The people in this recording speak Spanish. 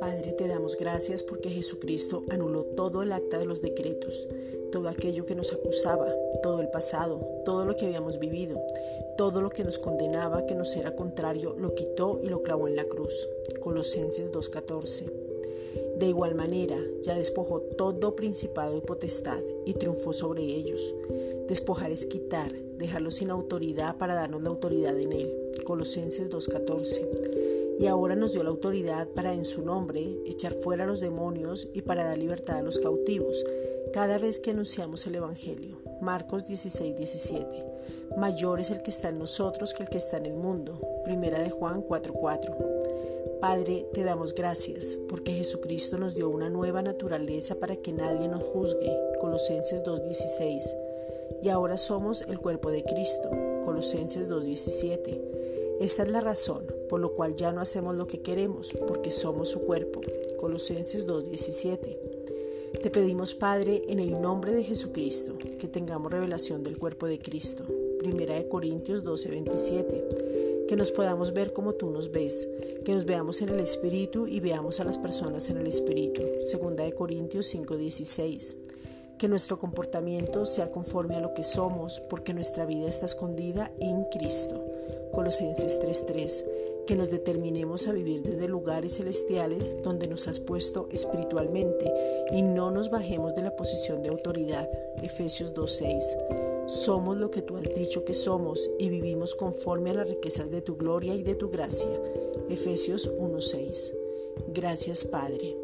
Padre, te damos gracias porque Jesucristo anuló todo el acta de los decretos, todo aquello que nos acusaba, todo el pasado, todo lo que habíamos vivido, todo lo que nos condenaba que nos era contrario, lo quitó y lo clavó en la cruz. Colosenses 2.14. De igual manera, ya despojó todo principado y potestad y triunfó sobre ellos. Despojar es quitar, dejarlo sin autoridad para darnos la autoridad en él. Colosenses 2.14. Y ahora nos dio la autoridad para en su nombre echar fuera a los demonios y para dar libertad a los cautivos cada vez que anunciamos el Evangelio. Marcos 16, 17. Mayor es el que está en nosotros que el que está en el mundo. Primera de Juan 4, 4. Padre, te damos gracias porque Jesucristo nos dio una nueva naturaleza para que nadie nos juzgue. Colosenses 2.16. Y ahora somos el cuerpo de Cristo. Colosenses 2.17. Esta es la razón por lo cual ya no hacemos lo que queremos, porque somos su cuerpo. Colosenses 2.17. Te pedimos, Padre, en el nombre de Jesucristo, que tengamos revelación del cuerpo de Cristo. Primera de Corintios 12, 27. Que nos podamos ver como tú nos ves, que nos veamos en el Espíritu y veamos a las personas en el Espíritu. Segunda de Corintios 5, 16. Que nuestro comportamiento sea conforme a lo que somos, porque nuestra vida está escondida en Cristo. Colosenses 3:3, que nos determinemos a vivir desde lugares celestiales donde nos has puesto espiritualmente y no nos bajemos de la posición de autoridad. Efesios 2:6. Somos lo que tú has dicho que somos y vivimos conforme a las riquezas de tu gloria y de tu gracia. Efesios 1:6. Gracias Padre.